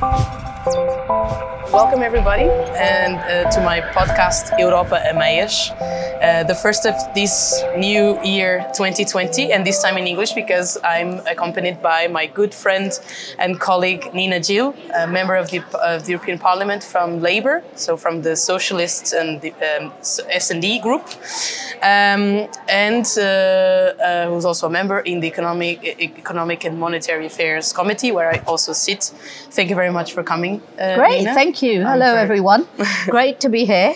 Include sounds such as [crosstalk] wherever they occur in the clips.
Bye. Welcome, everybody, and uh, to my podcast Europa a uh, the first of this new year 2020, and this time in English because I'm accompanied by my good friend and colleague Neena Gill, a member of the, of the European Parliament from Labour, so from the Socialists and the um, S&D group, um, and uh, uh, who's also a member in the Economic, Economic and Monetary Affairs Committee, where I also sit. Thank you very much for coming. Uh, Great, Neena. thank you. Hello, great. everyone. [laughs] Great to be here.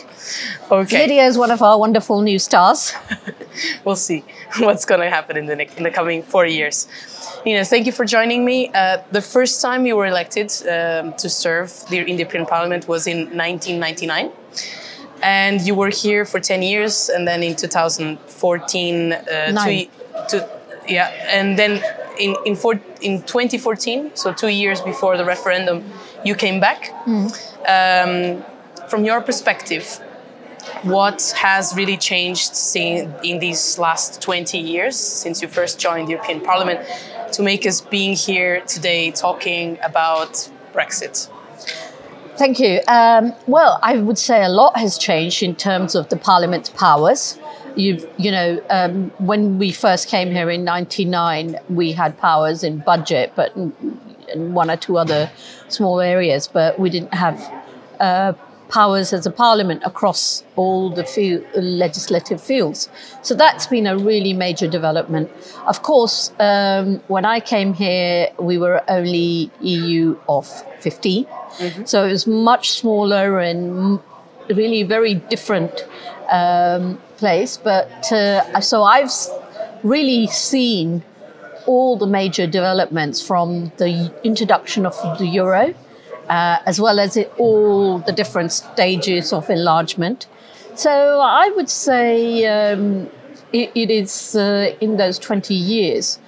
Okay. Lydia is one of our wonderful new stars. [laughs] we'll see [laughs] what's going to happen in the, in the coming four years. Neena, thank you for joining me. Uh, the first time you were elected um, to serve the European Parliament was in 1999. And you were here for 10 years, and then in 2014, uh, two, two, yeah, and then in in, four, in 2014, so two years before the referendum, you came back. Um, from your perspective, what has really changed in these last 20 years since you first joined the European Parliament to make us being here today talking about Brexit? Thank you. Um, well, I would say a lot has changed in terms of the Parliament's powers. You've, you know, um, when we first came here in '99, we had powers in budget, but in, in one or two other small areas, but we didn't have uh, powers as a parliament across all the field, legislative fields. So that's been a really major development. Of course, um, when I came here, we were only EU of 15. So it was much smaller and really very different um, place. But uh, so I've really seen all the major developments from the introduction of the euro, uh, as well as it, all the different stages of enlargement. So I would say um, it, it is uh, in those 20 years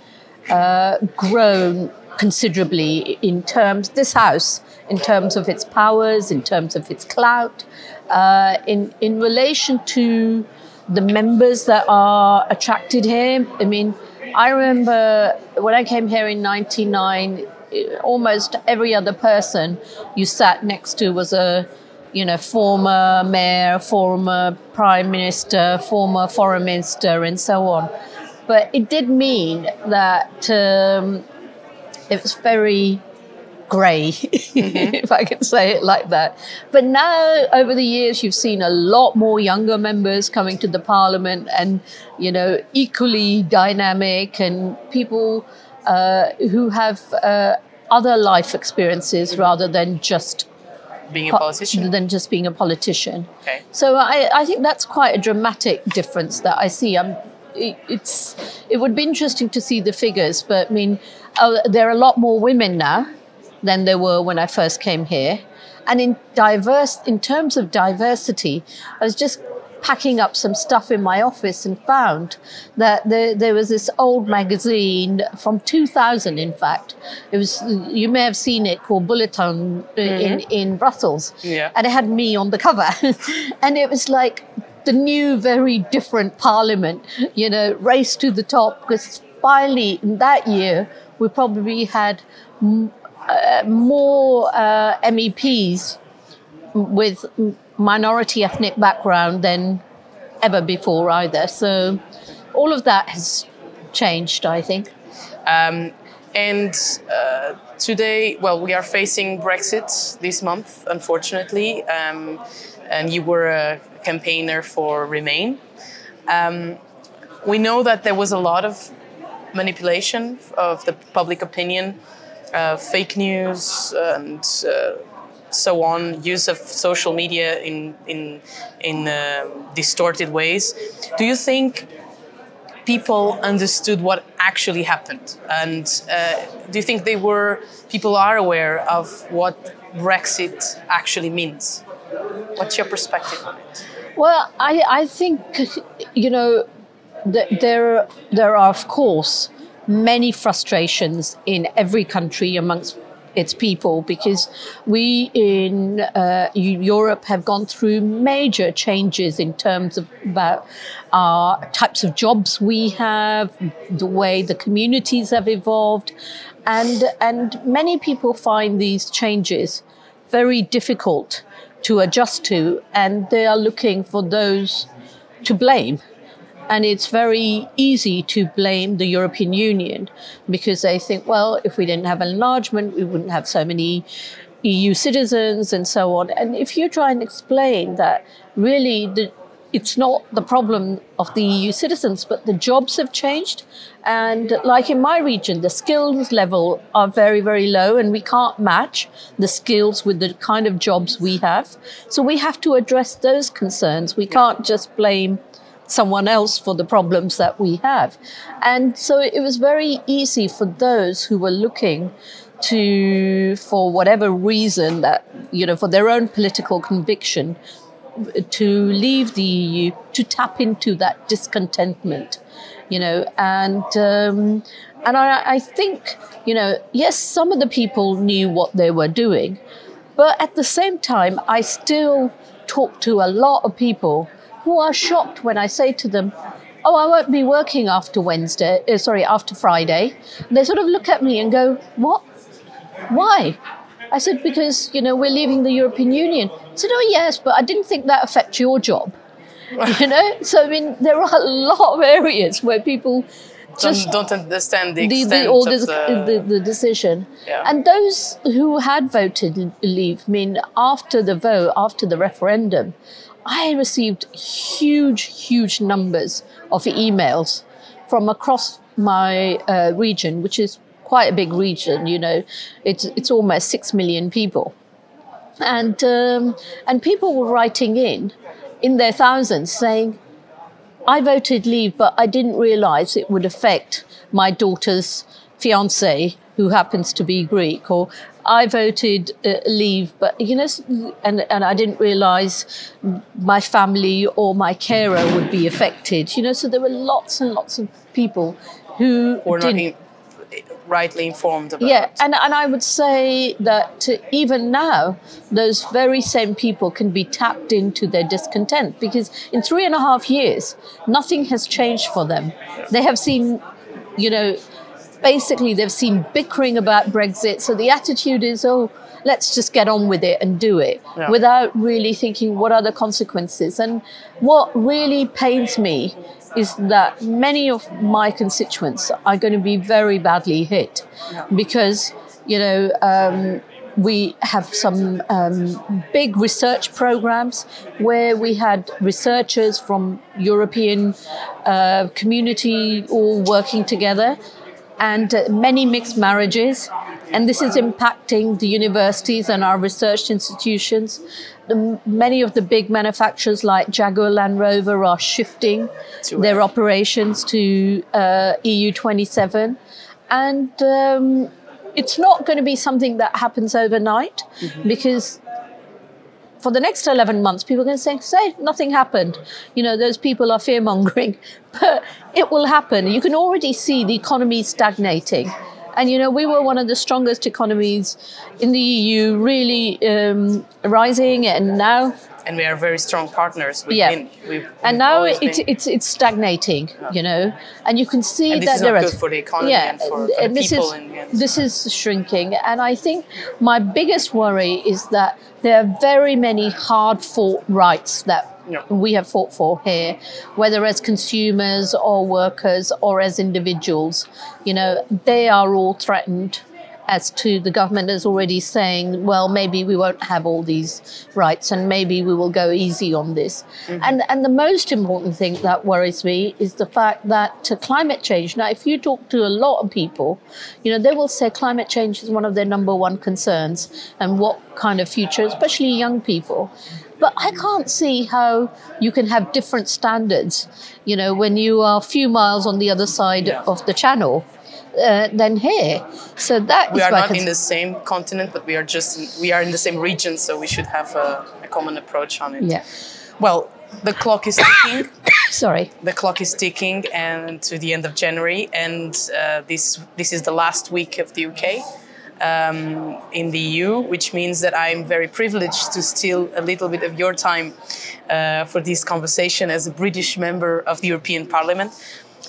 uh, grown considerably in terms, this house, in terms of its powers, in terms of its clout, uh, in, in relation to the members that are attracted here. I mean, I remember when I came here in 99, almost every other person you sat next to was a you know former mayor former prime minister former foreign minister and so on. But it did mean that um, it was very grey, [laughs] if I can say it like that. But now, over the years, you've seen a lot more younger members coming to the parliament and, you know, equally dynamic and people uh, who have uh, other life experiences rather than just Being a politician? than just being a politician. Okay. So I, I think that's quite a dramatic difference that I see. Um, it, it's it would be interesting to see the figures, but I mean, uh, there are a lot more women now than there were when I first came here, and in diverse in terms of diversity, I was just packing up some stuff in my office and found that there, there was this old magazine from 2000 in fact. It was you may have seen it called bulletin uh, in, in brussels. Yeah. and it had me on the cover. [laughs] And it was like the new very different parliament you know race to the top. Because finally in that year we probably had m- uh, more uh, meps with minority ethnic background than ever before either so all of that has changed i think Um, and uh, today, well, we are facing Brexit this month, unfortunately. Um, and you were a campaigner for Remain. Um, we know that there was a lot of manipulation of the public opinion, uh, fake news, and uh, so on, use of social media in in in uh, distorted ways. Do you think people understood what actually happened? And uh, do you think they were people are aware of what Brexit actually means? What's your perspective on it? Well, I, I think, you know, th- there, there are, of course, many frustrations in every country amongst its people because we in uh, Europe have gone through major changes in terms of about our types of jobs we have, the way the communities have evolved, and and many people find these changes very difficult to adjust to, and they are looking for those to blame. And it's very easy to blame the European Union because they think, well, if we didn't have enlargement, we wouldn't have so many EU citizens and so on. And if you try and explain that really the, it's not the problem of the EU citizens, but the jobs have changed. And like in my region, the skills level are very, very low, and we can't match the skills with the kind of jobs we have. So we have to address those concerns. We can't just blame someone else for the problems that we have. And so it was very easy for those who were looking to, for whatever reason that, you know, for their own political conviction, to leave the EU, to tap into that discontentment, you know, and um, and I, I think, you know, yes, some of the people knew what they were doing, but at the same time, I still talk to a lot of people who are shocked when I say to them, "Oh, I won't be working after Wednesday. Uh, sorry, after Friday." And they sort of look at me and go, "What? Why?" I said, because, you know, we're leaving the European Union. I said, oh, yes, but I didn't think that affects your job. [laughs] you know? So, I mean, there are a lot of areas where people just don't, don't understand the extent the, the, or the, the, the, decision. Yeah. And those who had voted leave, I mean, after the vote, after the referendum, I received huge, huge numbers of emails from across my uh, region, which is quite a big region. You know, it's it's almost six million people, and um, and people were writing in, in their thousands, saying, "I voted Leave, but I didn't realise it would affect my daughter's fiance." Who happens to be Greek, or I voted uh, leave, but you know, and and I didn't realise my family or my carer would be affected. You know, so there were lots and lots of people who were didn't rightly informed about. Yeah, and, and I would say that even now, those very same people can be tapped into their discontent because in three and a half years, nothing has changed for them. They have seen, you know, basically they've seen bickering about Brexit. So the attitude is, oh, let's just get on with it and do it yeah. without really thinking what are the consequences. And what really pains me is that many of my constituents are going to be very badly hit because, you know, um, we have some um, big research programs where we had researchers from European uh, community all working together and uh, many mixed marriages. And this is impacting the universities and our research institutions. The, many of the big manufacturers like Jaguar Land Rover are shifting their operations to uh, EU 27. And um, it's not going to be something that happens overnight mm-hmm. because for the next 11 months, people are going to say, say nothing happened. You know, those people are fear mongering, [laughs] but it will happen. You can already see the economy stagnating. And, you know, we were one of the strongest economies in the EU, really um, rising, and now and we are very strong partners. We've yeah. Been, we've, and now it's, it's it's stagnating, yeah. you know, and you can see and that there is good for the economy yeah, and for, for and the people. Is, this is shrinking, and I think my biggest worry is that there are very many hard fought rights that yeah. we have fought for here, whether as consumers or workers or as individuals. You know, they are all threatened as to the government is already saying, well, maybe we won't have all these rights and maybe we will go easy on this. Mm-hmm. And, and the most important thing that worries me is the fact that climate change, now, if you talk to a lot of people, you know, they will say climate change is one of their number one concerns and what kind of future, especially young people. But I can't see how you can have different standards, you know, when you are a few miles on the other side yeah. of the channel uh, than here. So that we are not in the same continent, but we are just in, we are in the same region, so we should have a, a common approach on it. Yeah. Well, the clock is ticking. [coughs] Sorry. The clock is ticking, and to the end of January, and uh, this this is the last week of the UK. Um, in the EU, which means that I'm very privileged to steal a little bit of your time uh, for this conversation as a British member of the European Parliament.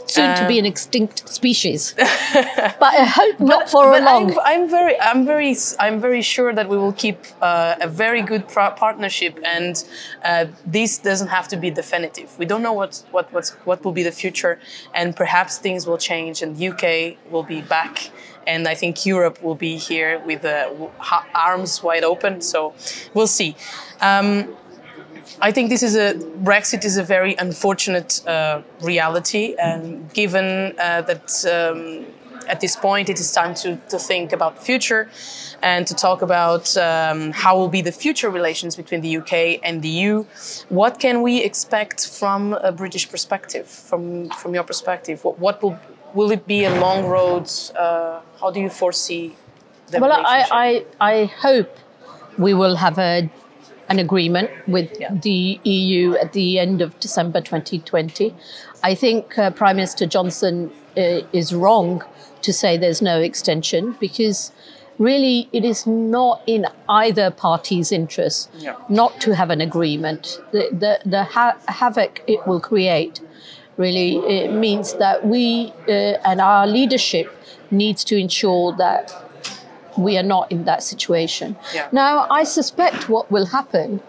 Soon to be an extinct species, [laughs] but I hope not for but long. I'm, I'm very, I'm very, I'm very sure that we will keep uh, a very good par- partnership, and uh, this doesn't have to be definitive. We don't know what, what, what's, what will be the future, and perhaps things will change, and UK will be back, and I think Europe will be here with uh, arms wide open. So we'll see. Um, I think this is a Brexit is a very unfortunate uh, reality, and given uh, that um, at this point it is time to, to think about the future and to talk about um, how will be the future relations between the UK and the EU. What can we expect from a British perspective, from from your perspective? What, what will will it be a long road? Uh, how do you foresee the Well? I, I, I hope we will have a, an agreement with Yeah. the EU at the end of December 2020. I think uh, Prime Minister Johnson uh, is wrong to say there's no extension because really it is not in either party's interest Yeah. not to have an agreement. The, the, the ha- havoc it will create really it means that we uh, and our leadership needs to ensure that we are not in that situation. Yeah. Now, I suspect what will happen.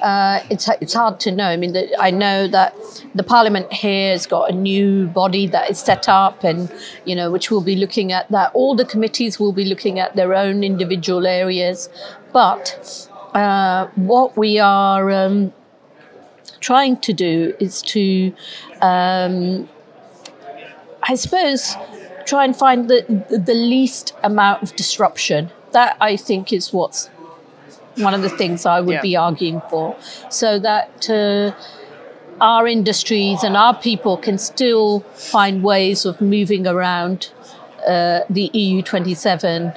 Uh, it's it's hard to know. I mean, the, I know that the Parliament here has got a new body that is set up, and you know, which will be looking at that. All the committees will be looking at their own individual areas, but uh, what we are um, trying to do is to, um, I suppose, try and find the, the least amount of disruption. That I think is what's one of the things I would Yeah. be arguing for, so that uh, our industries and our people can still find ways of moving around uh, the EU 27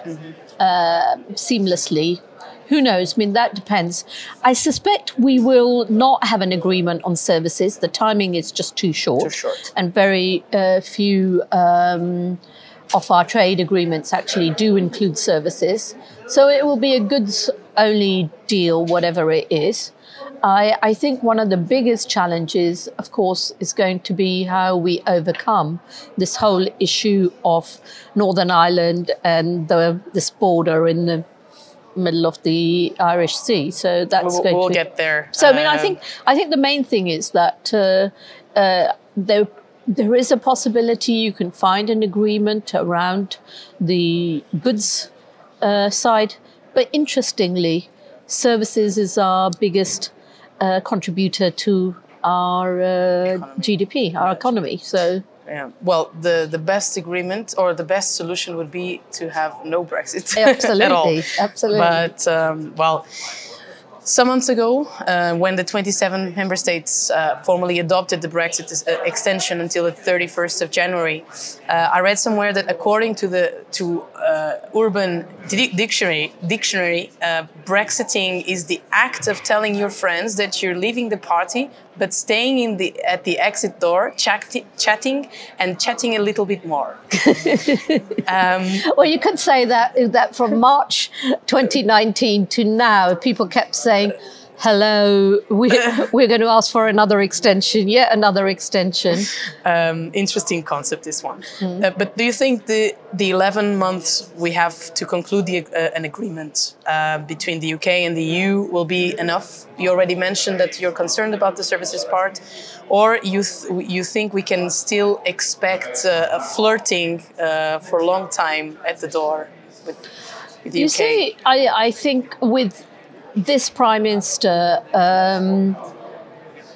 uh, seamlessly. Who knows? I mean, that depends. I suspect we will not have an agreement on services. The timing is just too short. Too short. And very uh, few um, of our trade agreements actually do include services. So it will be a goods only deal, whatever it is. I, I think one of the biggest challenges, of course, is going to be how we overcome this whole issue of Northern Ireland and the, this border in the middle of the Irish Sea. So that's we'll, going we'll to get there. so I mean, I Um, think I think the main thing is that uh, uh, there there is a possibility you can find an agreement around the goods uh, side, but interestingly, services is our biggest uh, contributor to our uh, GDP, our economy. So Yeah. Well, the, the best agreement or the best solution would be to have no Brexit absolutely, [laughs] at all. absolutely. But um, well, some months ago, uh, when the 27 member states uh, formally adopted the Brexit uh, extension until the 31st of January, uh, I read somewhere that according to the to uh, Urban Di- Dictionary, dictionary, uh, Brexiting is the act of telling your friends that you're leaving the party, but staying in the at the exit door, chat- chatting and chatting a little bit more. [laughs] Um, well, you could say that that from March 2019 to now, people kept saying, "Hello, we, [laughs] we're going to ask for another extension, yet another extension." um, interesting concept this one. Uh, but do you think the the 11 months we have to conclude the, uh, an agreement uh, between the UK and the EU will be enough? You already mentioned that you're concerned about the services part or you th- you think we can still expect uh, a flirting uh, for a long time at the door with, with the You UK see, I, I think with this prime minister, um,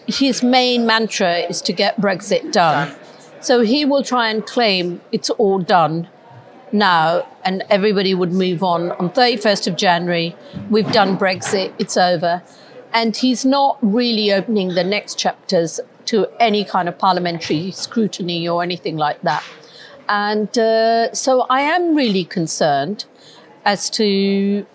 his main mantra is to get Brexit done. So he will try and claim it's all done now, and everybody would move on. On 31st of January, we've done Brexit, it's over. And he's not really opening the next chapters to any kind of parliamentary scrutiny or anything like that. And uh, so I am really concerned as to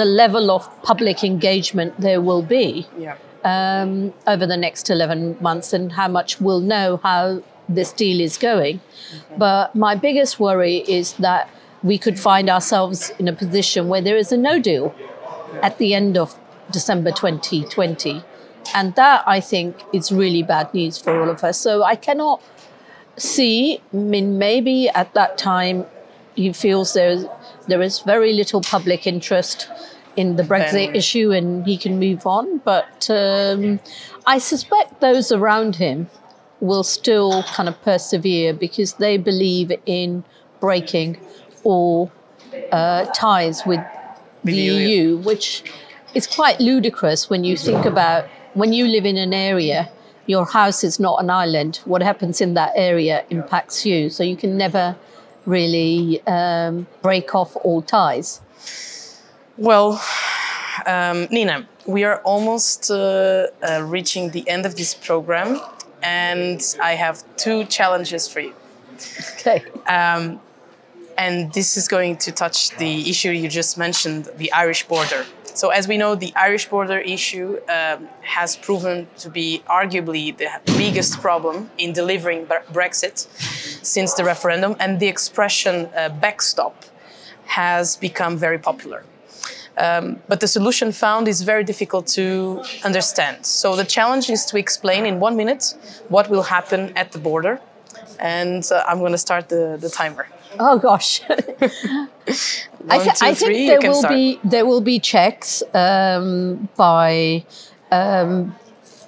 the level of public engagement there will be yeah um, over the next 11 months and how much we'll know how this deal is going. But my biggest worry is that we could find ourselves in a position where there is a no deal at the end of December 2020. And that, I think, is really bad news for all of us. So I cannot see, I mean, maybe at that time he feels there, there is very little public interest in the Brexit Then- issue and he can move on. But um, I suspect those around him will still kind of persevere because they believe in breaking all uh, ties with the EU. EU, which is quite ludicrous when you think about when you live in an area, your house is not an island. What happens in that area impacts you, so you can never really um, break off all ties. Well, um, Neena, we are almost uh, uh, reaching the end of this program, and I have two challenges for you. Okay. And this is going to touch the issue you just mentioned, the Irish border. So, as we know, the Irish border issue um, has proven to be arguably the biggest problem in delivering Brexit since the referendum, and the expression uh, backstop has become very popular. Um, but the solution found is very difficult to understand. So, the challenge is to explain in one minute what will happen at the border. And uh, I'm going to start the, the timer. Oh gosh. [laughs] I, One, thi- two, I three, think there will start. be there will be checks um, by um,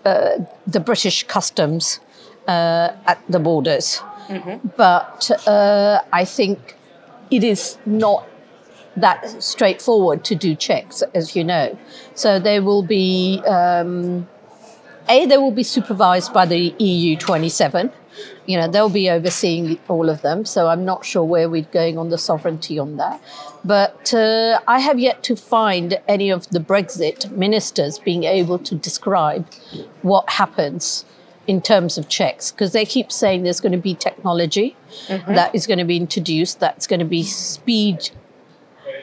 uh, the British customs uh, at the borders, Mm-hmm. but uh, I think it is not that straightforward to do checks, as you know. So there will be um, a they will be supervised by the EU twenty seven. You know they'll be overseeing all of them. So I'm not sure where we're going on the sovereignty on that. But uh, I have yet to find any of the Brexit ministers being able to describe what happens in terms of checks because they keep saying there's going to be technology that is going to be introduced that's going to be speed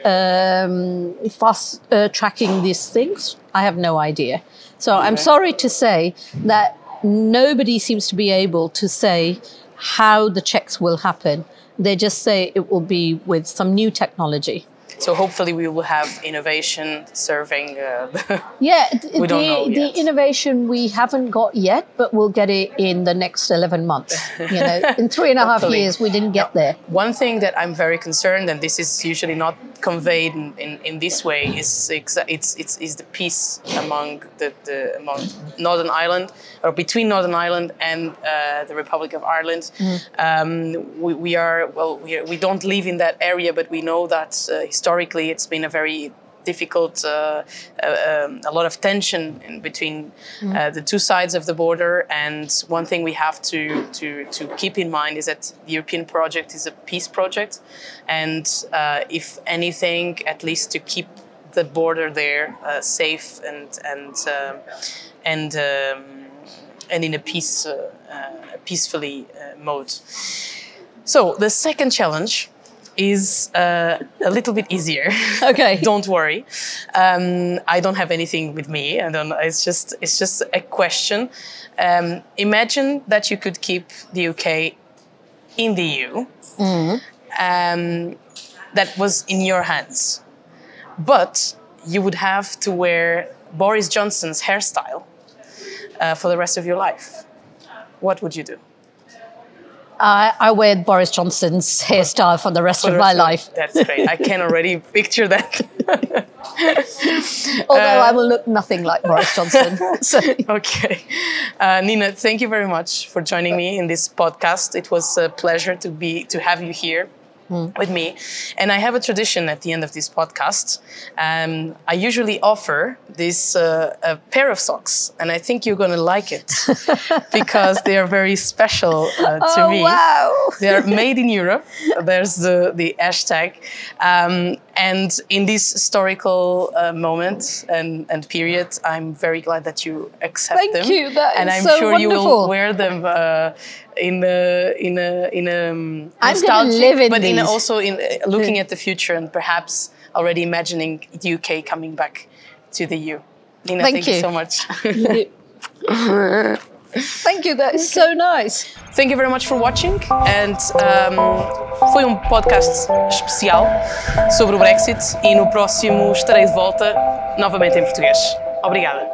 um, fast uh, tracking these things? I have no idea. So I'm sorry to say that nobody seems to be able to say how the checks will happen. They just say it will be with some new technology. So hopefully we will have innovation serving. Uh, [laughs] the Yeah, We don't the, know the innovation we haven't got yet, but we'll get it in the next 11 months. You know, in three and a half years, we didn't get there. One thing that I'm very concerned, and this is usually not conveyed in, in, in this way, is exa- it's, it's, is the peace among the, the among Northern Ireland or between Northern Ireland and uh, the Republic of Ireland. Um, we, we are well, we, are, we don't live in that area, but we know that uh, historically it's been a very difficult, uh, uh, um, a lot of tension in between uh, the two sides of the border. And one thing we have to, to, to keep in mind is that the European project is a peace project. And uh, if anything, at least to keep the border there uh, safe and, and, um and, um, and in a peace, uh, uh, peacefully uh, mode. So the second challenge is uh, a little bit easier. [laughs] Okay. don't worry. Um, I don't have anything with me. I don't. It's just it's just a question. Um, imagine that you could keep the UK in the EU. Um, that was in your hands, but you would have to wear Boris Johnson's hairstyle uh, for the rest of your life. What would you do? I, I wear Boris Johnson's hairstyle for the rest For of my life. That's great. I can already [laughs] picture that. Although Uh, I will look nothing like Boris Johnson. [laughs] so, Okay. Uh, Neena, thank you very much for joining me in this podcast. It was a pleasure to be to have you here. With me, and I have a tradition at the end of this podcast. Um, I usually offer this uh, a pair of socks, and I think you're going to like it [laughs] because they are very special uh, to oh, me. wow. They are made in Europe. There's the, the hashtag. Um, and in this historical uh, moment and, and period, I'm very glad that you accept Thank them. you. That and I'm so sure you will wear them uh, in a, in a, in a um, I'm gonna nostalgic, live in but in a, also in uh, looking at the future and perhaps already imagining the UK coming back to the EU. Neena, Thank thank, you you. so much. Thank you. That is so nice. Thank you very much for watching and um, foi um podcast especial sobre o Brexit e no próximo estarei de volta novamente em português. Obrigada.